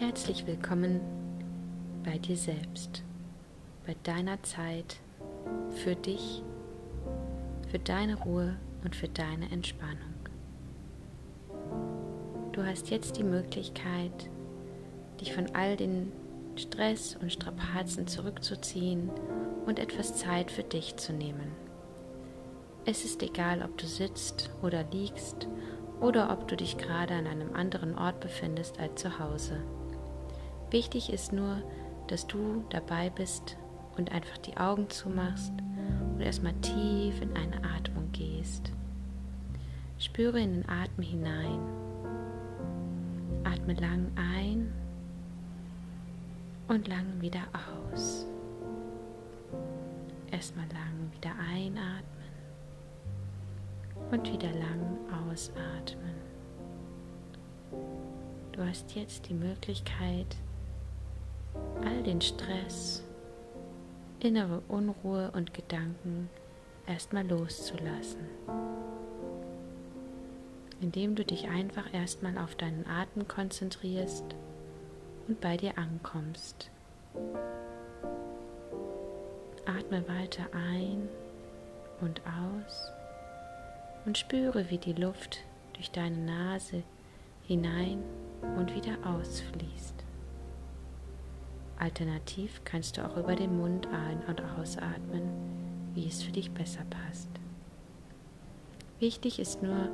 Herzlich willkommen bei dir selbst, bei deiner Zeit, für dich, für deine Ruhe und für deine Entspannung. Du hast jetzt die Möglichkeit, dich von all den Stress und Strapazen zurückzuziehen und etwas Zeit für dich zu nehmen. Es ist egal, ob du sitzt oder liegst oder ob du dich gerade an einem anderen Ort befindest als zu Hause. Wichtig ist nur, dass du dabei bist und einfach die Augen zumachst und erstmal tief in eine Atmung gehst. Spüre in den Atem hinein. Atme lang ein und lang wieder aus. Erstmal lang wieder einatmen und wieder lang ausatmen. Du hast jetzt die Möglichkeit, all den Stress, innere Unruhe und Gedanken erstmal loszulassen, indem du dich einfach erstmal auf deinen Atem konzentrierst und bei dir ankommst. Atme weiter ein und aus und spüre, wie die Luft durch deine Nase hinein und wieder ausfließt. Alternativ kannst du auch über den Mund ein- und ausatmen, wie es für dich besser passt. Wichtig ist nur,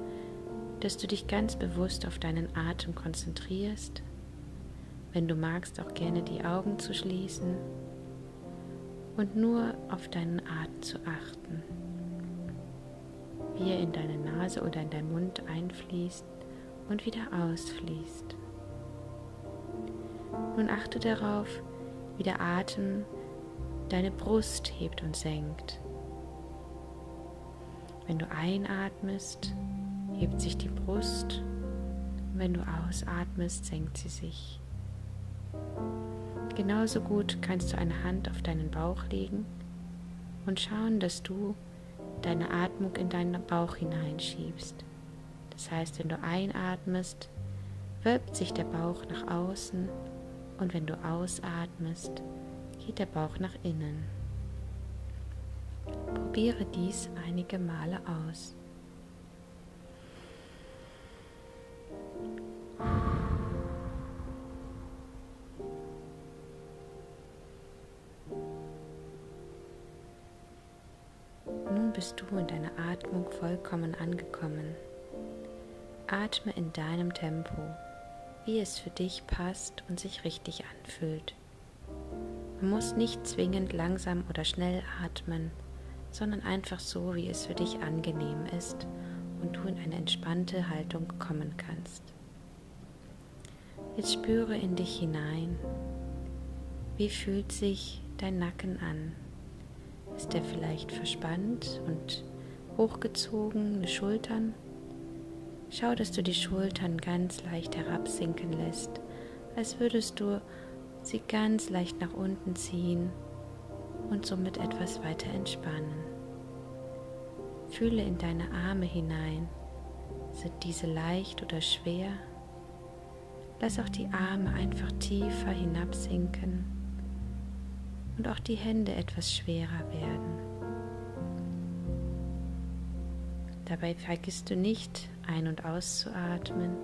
dass du dich ganz bewusst auf deinen Atem konzentrierst. Wenn du magst, auch gerne die Augen zu schließen und nur auf deinen Atem zu achten, wie er in deine Nase oder in deinen Mund einfließt und wieder ausfließt. Nun achte darauf, wie der Atem deine Brust hebt und senkt. Wenn du einatmest, hebt sich die Brust. Wenn du ausatmest, senkt sie sich. Genauso gut kannst du eine Hand auf deinen Bauch legen und schauen, dass du deine Atmung in deinen Bauch hineinschiebst. Das heißt, wenn du einatmest, wölbt sich der Bauch nach außen und wenn du ausatmest, geht der Bauch nach innen. Probiere dies einige Male aus. Nun bist du in deiner Atmung vollkommen angekommen. Atme in deinem Tempo wie es für dich passt und sich richtig anfühlt. Man muss nicht zwingend langsam oder schnell atmen, sondern einfach so, wie es für dich angenehm ist und du in eine entspannte Haltung kommen kannst. Jetzt spüre in dich hinein. Wie fühlt sich dein Nacken an? Ist er vielleicht verspannt und hochgezogene Schultern? Schau, dass du die Schultern ganz leicht herabsinken lässt, als würdest du sie ganz leicht nach unten ziehen und somit etwas weiter entspannen. Fühle in deine Arme hinein. Sind diese leicht oder schwer? Lass auch die Arme einfach tiefer hinabsinken und auch die Hände etwas schwerer werden. Dabei vergisst du nicht ein- und auszuatmen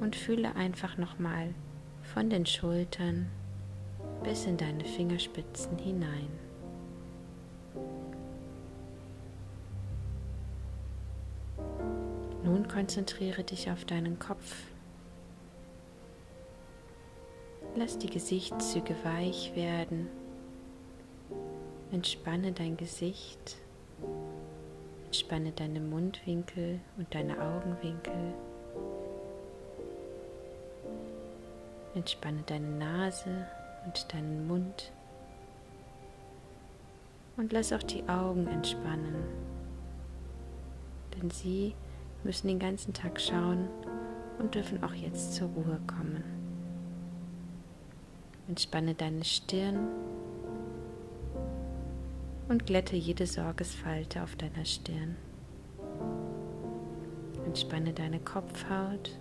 und fühle einfach nochmal von den Schultern bis in deine Fingerspitzen hinein. Nun konzentriere dich auf deinen Kopf. Lass die Gesichtszüge weich werden. Entspanne dein Gesicht Entspanne deine Mundwinkel und deine Augenwinkel. Entspanne deine Nase und deinen Mund. Und lass auch die Augen entspannen. Denn sie müssen den ganzen Tag schauen und dürfen auch jetzt zur Ruhe kommen. Entspanne deine Stirn und glätte jede Sorgesfalte auf deiner Stirn. Entspanne deine Kopfhaut.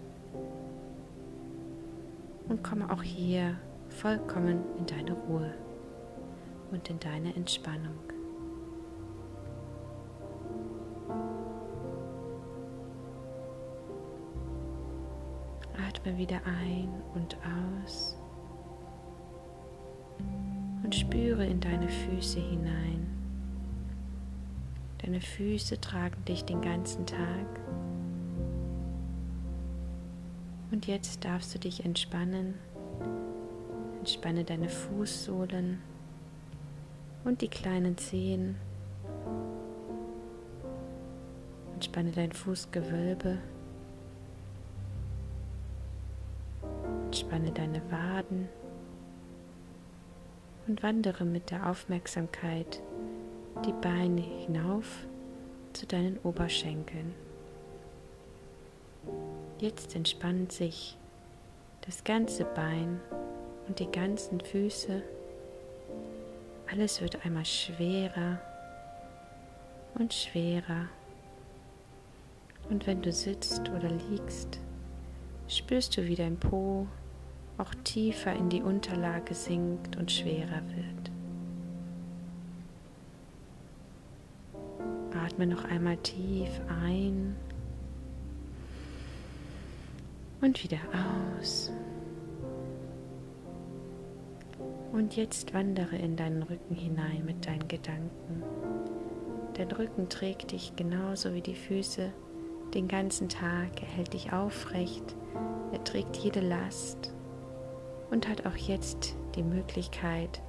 und komme auch hier vollkommen in deine Ruhe und in deine Entspannung. Atme wieder ein und aus und spüre in deine Füße hinein. Deine Füße tragen dich den ganzen Tag. Und jetzt darfst du dich entspannen. Entspanne deine Fußsohlen und die kleinen Zehen. Entspanne dein Fußgewölbe. Entspanne deine Waden und wandere mit der Aufmerksamkeit die Beine hinauf zu deinen Oberschenkeln. Jetzt entspannt sich das ganze Bein und die ganzen Füße. Alles wird einmal schwerer und schwerer. Und wenn du sitzt oder liegst, spürst du, wie dein Po auch tiefer in die Unterlage sinkt und schwerer wird. Atme noch einmal tief ein und wieder aus. Und jetzt wandere in deinen Rücken hinein mit deinen Gedanken. Dein Rücken trägt dich genauso wie die Füße den ganzen Tag. Er hält dich aufrecht. Er trägt jede Last und hat auch jetzt die Möglichkeit,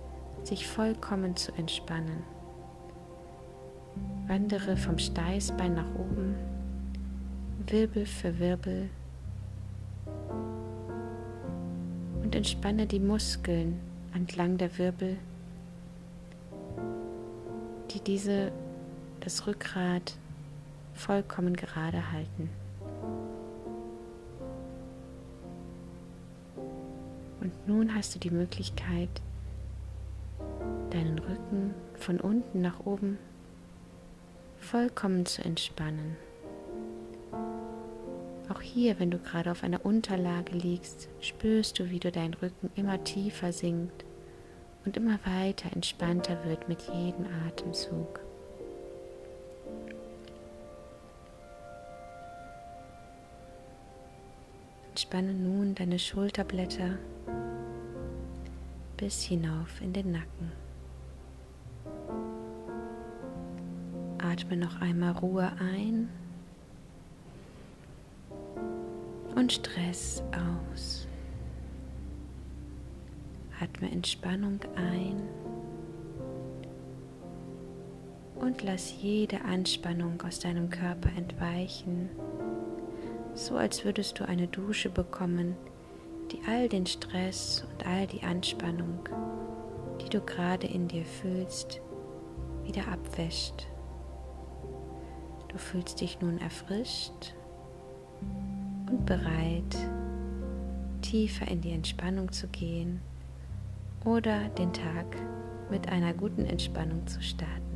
sich vollkommen zu entspannen. Wandere vom Steißbein nach oben, Wirbel für Wirbel und entspanne die Muskeln entlang der Wirbel, die diese das Rückgrat vollkommen gerade halten. Und nun hast du die Möglichkeit, deinen Rücken von unten nach oben vollkommen zu entspannen. Auch hier, wenn du gerade auf einer Unterlage liegst, spürst du, wie du dein Rücken immer tiefer sinkt und immer weiter entspannter wird mit jedem Atemzug. Entspanne nun deine Schulterblätter bis hinauf in den Nacken. Atme noch einmal Ruhe ein und Stress aus. Atme Entspannung ein und lass jede Anspannung aus deinem Körper entweichen, so als würdest du eine Dusche bekommen, die all den Stress und all die Anspannung, die du gerade in dir fühlst, wieder abwäscht. Du fühlst dich nun erfrischt und bereit, tiefer in die Entspannung zu gehen oder den Tag mit einer guten Entspannung zu starten.